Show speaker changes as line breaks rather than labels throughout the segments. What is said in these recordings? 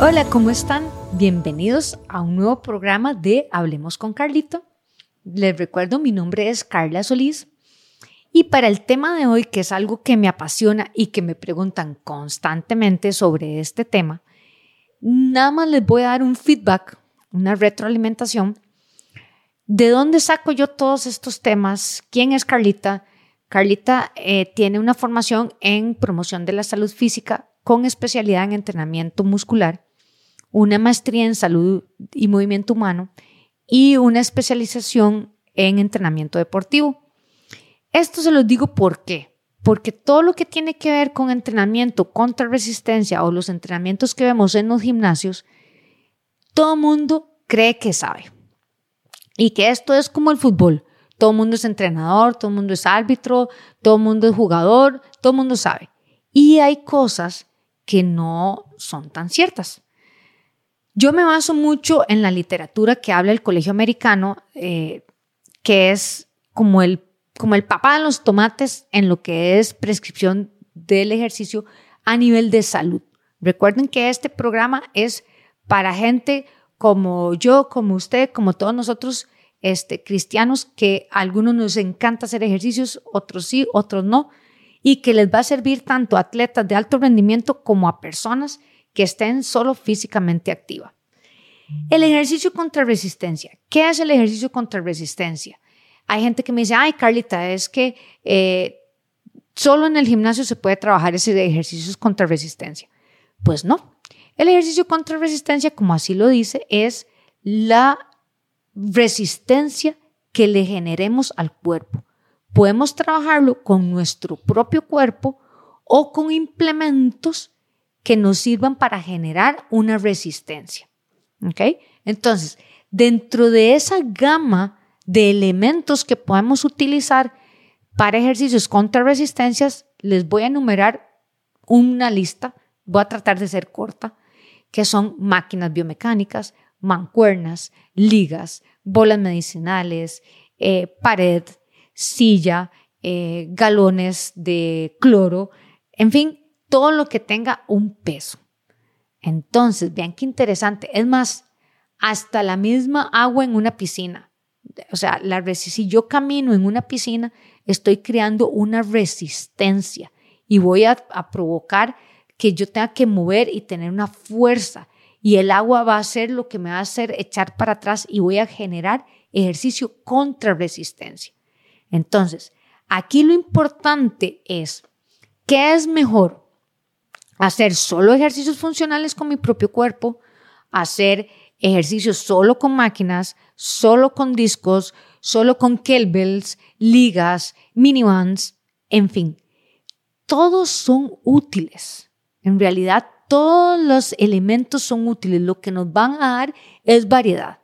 Hola, ¿cómo están? Bienvenidos a un nuevo programa de Hablemos con Carlito. Les recuerdo, mi nombre es Carla Solís y para el tema de hoy, que es algo que me apasiona y que me preguntan constantemente sobre este tema, nada más les voy a dar un feedback, una retroalimentación de dónde saco yo todos estos temas, quién es Carlita. Carlita eh, tiene una formación en promoción de la salud física con especialidad en entrenamiento muscular una maestría en salud y movimiento humano y una especialización en entrenamiento deportivo. Esto se los digo por. Porque todo lo que tiene que ver con entrenamiento contra resistencia o los entrenamientos que vemos en los gimnasios, todo mundo cree que sabe. Y que esto es como el fútbol. Todo mundo es entrenador, todo mundo es árbitro, todo mundo es jugador, todo mundo sabe. Y hay cosas que no son tan ciertas. Yo me baso mucho en la literatura que habla el Colegio Americano, eh, que es como el, como el papá de los tomates en lo que es prescripción del ejercicio a nivel de salud. Recuerden que este programa es para gente como yo, como usted, como todos nosotros este, cristianos, que a algunos nos encanta hacer ejercicios, otros sí, otros no, y que les va a servir tanto a atletas de alto rendimiento como a personas que estén solo físicamente activa. El ejercicio contra resistencia. ¿Qué es el ejercicio contra resistencia? Hay gente que me dice, ay, Carlita, es que eh, solo en el gimnasio se puede trabajar ese ejercicio contra resistencia. Pues no. El ejercicio contra resistencia, como así lo dice, es la resistencia que le generemos al cuerpo. Podemos trabajarlo con nuestro propio cuerpo o con implementos que nos sirvan para generar una resistencia. ¿Ok? Entonces, dentro de esa gama de elementos que podemos utilizar para ejercicios contra resistencias, les voy a enumerar una lista, voy a tratar de ser corta, que son máquinas biomecánicas, mancuernas, ligas, bolas medicinales, eh, pared, silla, eh, galones de cloro, en fin, todo lo que tenga un peso. Entonces, vean qué interesante. Es más, hasta la misma agua en una piscina. O sea, la si yo camino en una piscina, estoy creando una resistencia y voy a, a provocar que yo tenga que mover y tener una fuerza. Y el agua va a ser lo que me va a hacer echar para atrás y voy a generar ejercicio contra resistencia. Entonces, aquí lo importante es, ¿qué es mejor? hacer solo ejercicios funcionales con mi propio cuerpo, hacer ejercicios solo con máquinas, solo con discos, solo con kettlebells, ligas, minibands, en fin. Todos son útiles. En realidad, todos los elementos son útiles. Lo que nos van a dar es variedad.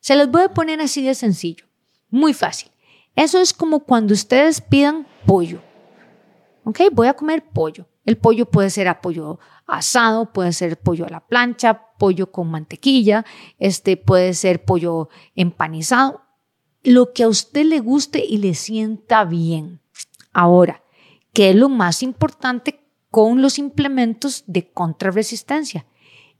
Se los voy a poner así de sencillo. Muy fácil. Eso es como cuando ustedes pidan pollo. ¿Ok? Voy a comer pollo. El pollo puede ser a pollo asado, puede ser pollo a la plancha, pollo con mantequilla, este puede ser pollo empanizado, lo que a usted le guste y le sienta bien. Ahora, ¿qué es lo más importante con los implementos de contrarresistencia?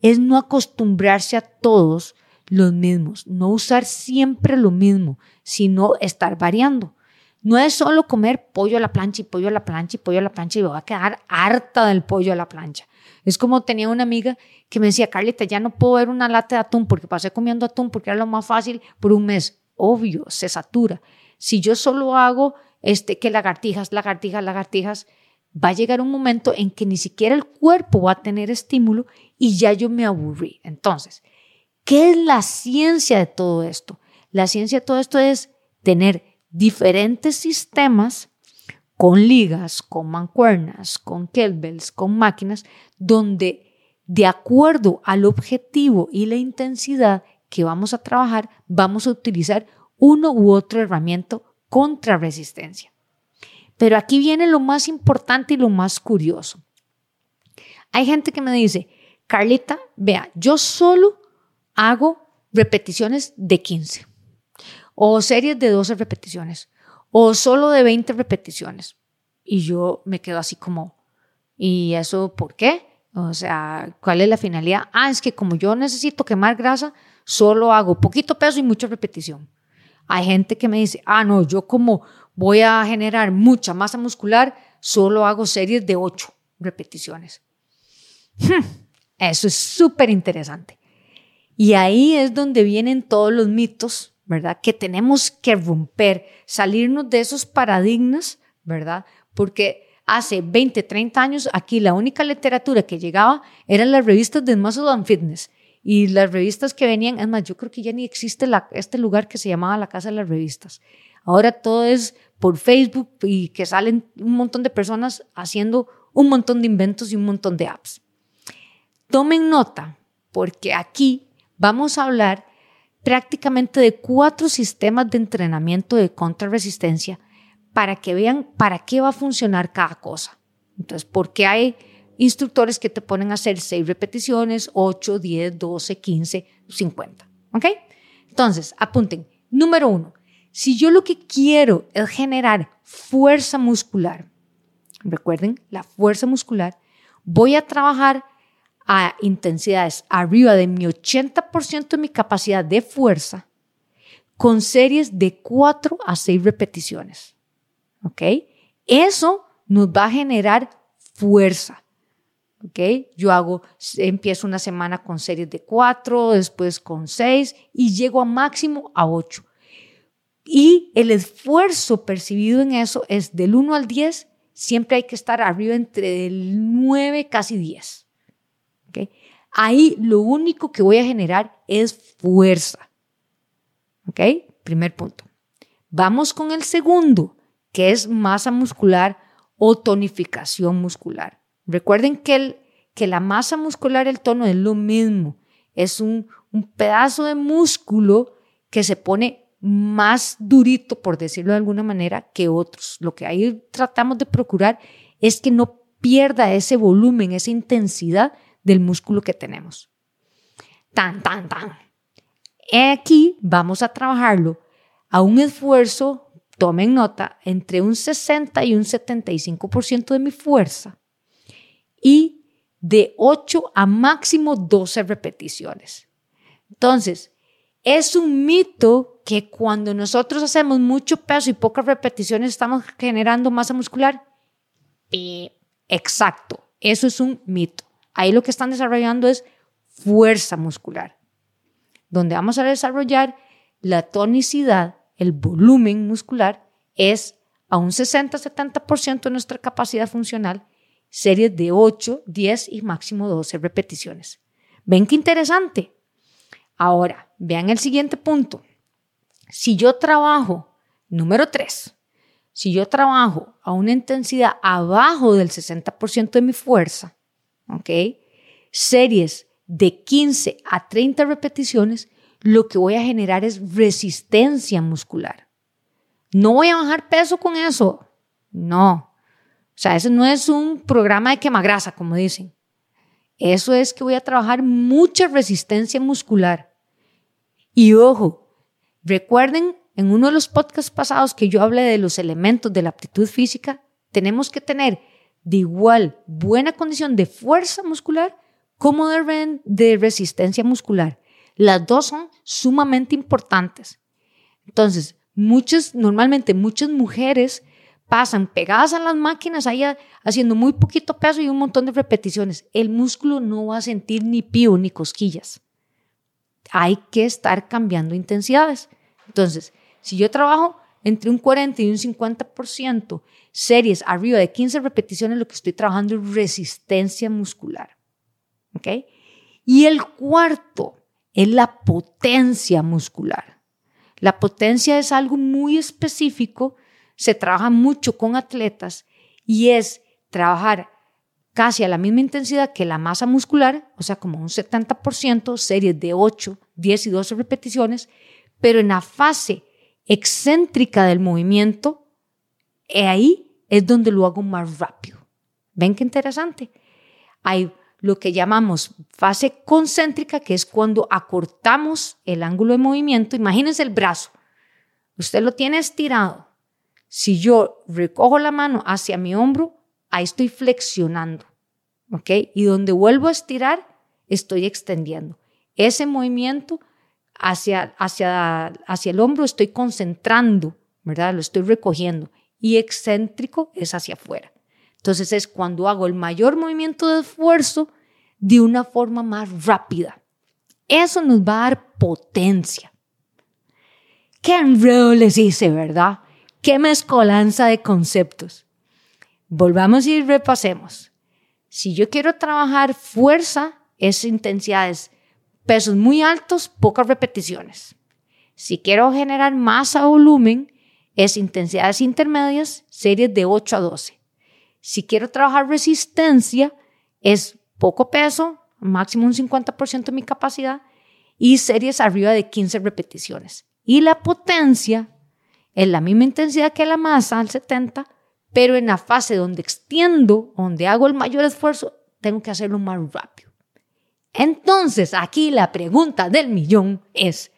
Es no acostumbrarse a todos los mismos, no usar siempre lo mismo, sino estar variando. No es solo comer pollo a la plancha y pollo a la plancha y pollo a la plancha y me voy a quedar harta del pollo a la plancha. Es como tenía una amiga que me decía, Carlita, ya no puedo ver una lata de atún porque pasé comiendo atún porque era lo más fácil por un mes. Obvio, se satura. Si yo solo hago este, que lagartijas, lagartijas, lagartijas, va a llegar un momento en que ni siquiera el cuerpo va a tener estímulo y ya yo me aburrí. Entonces, ¿qué es la ciencia de todo esto? La ciencia de todo esto es tener diferentes sistemas con ligas, con mancuernas, con kettlebells, con máquinas, donde de acuerdo al objetivo y la intensidad que vamos a trabajar, vamos a utilizar uno u otro herramienta contra resistencia. Pero aquí viene lo más importante y lo más curioso. Hay gente que me dice, Carlita, vea, yo solo hago repeticiones de 15 o series de 12 repeticiones, o solo de 20 repeticiones. Y yo me quedo así como, ¿y eso por qué? O sea, ¿cuál es la finalidad? Ah, es que como yo necesito quemar grasa, solo hago poquito peso y mucha repetición. Hay gente que me dice, ah, no, yo como voy a generar mucha masa muscular, solo hago series de ocho repeticiones. Hmm, eso es súper interesante. Y ahí es donde vienen todos los mitos, ¿verdad? Que tenemos que romper, salirnos de esos paradigmas, ¿verdad? Porque hace 20, 30 años aquí la única literatura que llegaba eran las revistas de Muscle and Fitness. Y las revistas que venían, es más, yo creo que ya ni existe este lugar que se llamaba la Casa de las Revistas. Ahora todo es por Facebook y que salen un montón de personas haciendo un montón de inventos y un montón de apps. Tomen nota, porque aquí vamos a hablar prácticamente de cuatro sistemas de entrenamiento de contrarresistencia para que vean para qué va a funcionar cada cosa. Entonces, porque hay instructores que te ponen a hacer 6 repeticiones, 8, 10, 12, 15, 50. ¿Ok? Entonces, apunten. Número uno, si yo lo que quiero es generar fuerza muscular, recuerden, la fuerza muscular, voy a trabajar a intensidades arriba de mi 80% de mi capacidad de fuerza con series de 4 a 6 repeticiones. ¿Ok? Eso nos va a generar fuerza. ¿ok? Yo hago, empiezo una semana con series de 4, después con 6 y llego a máximo a 8. Y el esfuerzo percibido en eso es del 1 al 10, siempre hay que estar arriba entre el 9, casi 10. Ahí lo único que voy a generar es fuerza. ¿Ok? Primer punto. Vamos con el segundo, que es masa muscular o tonificación muscular. Recuerden que, el, que la masa muscular, el tono es lo mismo. Es un pedazo de músculo que se pone más durito, por decirlo de alguna manera, que otros. Lo que ahí tratamos de procurar es que no pierda ese volumen, esa intensidad del músculo que tenemos. Tan, tan, tan. Aquí vamos a trabajarlo a un esfuerzo, tomen nota, entre un 60 y un 75% de mi fuerza y de 8 a máximo 12 repeticiones. Entonces, es un mito que cuando nosotros hacemos mucho peso y pocas repeticiones estamos generando masa muscular. exacto, eso es un mito. Ahí lo que están desarrollando es fuerza muscular, donde vamos a desarrollar la tonicidad, el volumen muscular, es a un 60-70% de nuestra capacidad funcional series de 8, 10 y máximo 12 repeticiones. ¿Ven qué interesante? Ahora, vean el siguiente punto. Si yo trabajo, número 3, si yo trabajo a una intensidad abajo del 60% de mi fuerza, ¿ok? Series de 15 a 30 repeticiones, lo que voy a generar es resistencia muscular. No voy a bajar peso con eso. No, o sea, ese no es un programa de quemagrasa, como dicen. Eso es que voy a trabajar mucha resistencia muscular. Y ojo, recuerden en uno de los podcasts pasados que yo hablé de los elementos de la aptitud física, tenemos que tener de igual buena condición de fuerza muscular como de, resistencia muscular. Las dos son sumamente importantes. Entonces, muchas, normalmente muchas mujeres pasan pegadas a las máquinas ahí haciendo muy poquito peso y un montón de repeticiones. El músculo no va a sentir ni pío ni cosquillas. Hay que estar cambiando intensidades. Entonces, si yo trabajo entre un 40 y un 50%, series arriba de 15 repeticiones, lo que estoy trabajando es resistencia muscular. ¿Ok? Y el cuarto es la potencia muscular. La potencia es algo muy específico se trabaja mucho con atletas y es trabajar casi a la misma intensidad que la masa muscular, o sea, como un 70%, series de 8, 10 y 12 repeticiones, pero en la fase excéntrica del movimiento, ahí es donde lo hago más rápido. ¿Ven qué interesante? Hay lo que llamamos fase concéntrica, que es cuando acortamos el ángulo de movimiento. Imagínense el brazo. Usted lo tiene estirado si yo recojo la mano hacia mi hombro, ahí estoy flexionando. ¿ok? Y donde vuelvo a estirar, estoy extendiendo. Ese movimiento hacia, hacia, hacia el hombro estoy concentrando, ¿verdad? Lo estoy recogiendo. Y excéntrico es hacia afuera. Entonces es cuando hago el mayor movimiento de esfuerzo de una forma más rápida. Eso nos va a dar potencia. Qué enredo les hice, ¿verdad? Qué mezcolanza de conceptos. Volvamos y repasemos. Si yo quiero trabajar fuerza, es intensidades, pesos muy altos, pocas repeticiones. Si quiero generar masa o volumen, es intensidades intermedias, series de 8 a 12. Si quiero trabajar resistencia, es poco peso, máximo un 50% de mi capacidad, y series arriba de 15 repeticiones. Y la potencia es la misma intensidad que la masa, al 70, pero en la fase donde extiendo, donde hago el mayor esfuerzo, tengo que hacerlo más rápido. Entonces, aquí la pregunta del millón es,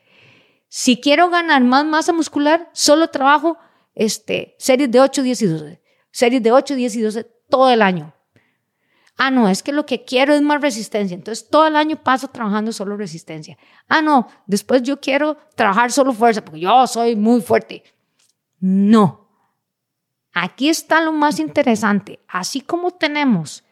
si quiero ganar más masa muscular, solo trabajo este, series de 8, 10 y 12. Series de 8, 10 y 12 todo el año. Ah, no, es que lo que quiero es más resistencia. Entonces todo el año paso trabajando solo resistencia. Ah, no, después yo quiero trabajar solo fuerza porque yo soy muy fuerte. No. Aquí está lo más interesante. Así como tenemos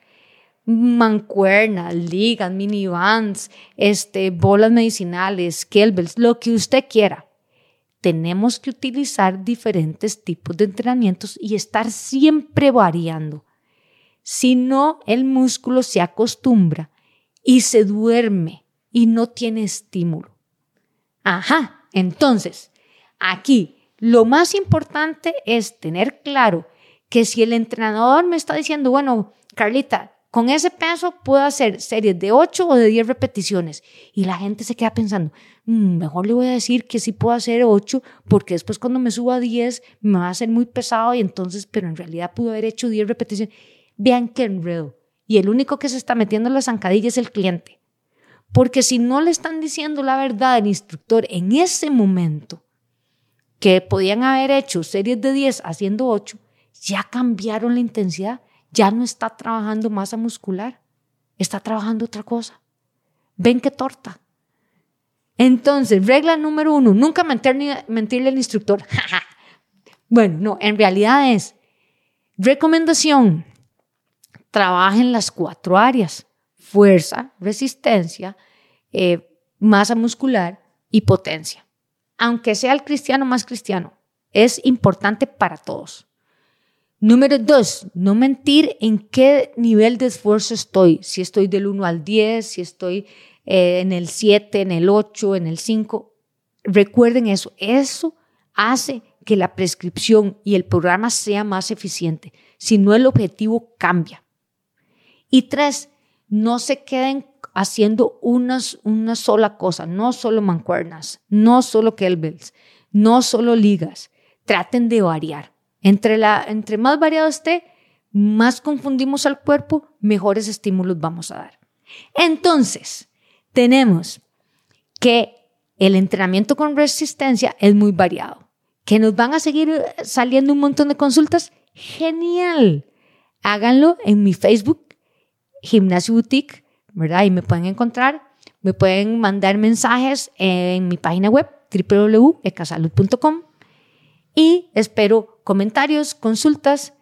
mancuernas, ligas, minivans, este, bolas medicinales, kettlebells, lo que usted quiera. Tenemos que utilizar diferentes tipos de entrenamientos y estar siempre variando. Si no, el músculo se acostumbra y se duerme y no tiene estímulo. Ajá, entonces, aquí lo más importante es tener claro que si el entrenador me está diciendo, bueno, Carlita, con ese peso puedo hacer series de 8 o de 10 repeticiones. Y la gente se queda pensando, mm, mejor le voy a decir que sí puedo hacer 8 porque después cuando me suba a 10 me va a ser muy pesado y entonces, pero en realidad pudo haber hecho 10 repeticiones. Vean qué enredo. Y el único que se está metiendo en la zancadilla es el cliente. Porque si no le están diciendo la verdad al instructor en ese momento, que podían haber hecho series de 10 haciendo 8, ya cambiaron la intensidad ya no está trabajando masa muscular, está trabajando otra cosa. Ven qué torta. Entonces, regla número uno, nunca mentirle al instructor. bueno, no, en realidad es recomendación. Trabajen las cuatro áreas, fuerza, resistencia, eh, masa muscular y potencia. Aunque sea el cristiano más cristiano, es importante para todos. Número dos, no mentir en qué nivel de esfuerzo estoy. Si estoy del 1 al 10, si estoy eh, en el 7, en el 8, en el 5. Recuerden eso. Eso hace que la prescripción y el programa sea más eficiente. Si no, el objetivo cambia. Y tres, no se queden haciendo unas, una sola cosa, no solo mancuernas, no solo kettlebells, no solo ligas. Traten de variar. Entre, la, entre más variado esté, más confundimos al cuerpo, mejores estímulos vamos a dar. Entonces, tenemos que el entrenamiento con resistencia es muy variado. Que nos van a seguir eh, saliendo un montón de consultas. Genial. Háganlo en mi Facebook, Gimnasio Boutique, ¿verdad? Ahí me pueden encontrar. Me pueden mandar mensajes en mi página web, www.ecasalud.com. Y espero comentarios, consultas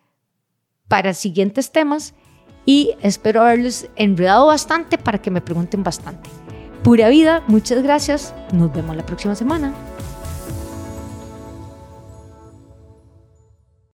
para siguientes temas y espero haberles enredado bastante para que me pregunten bastante. Pura vida, muchas gracias. Nos vemos la próxima semana.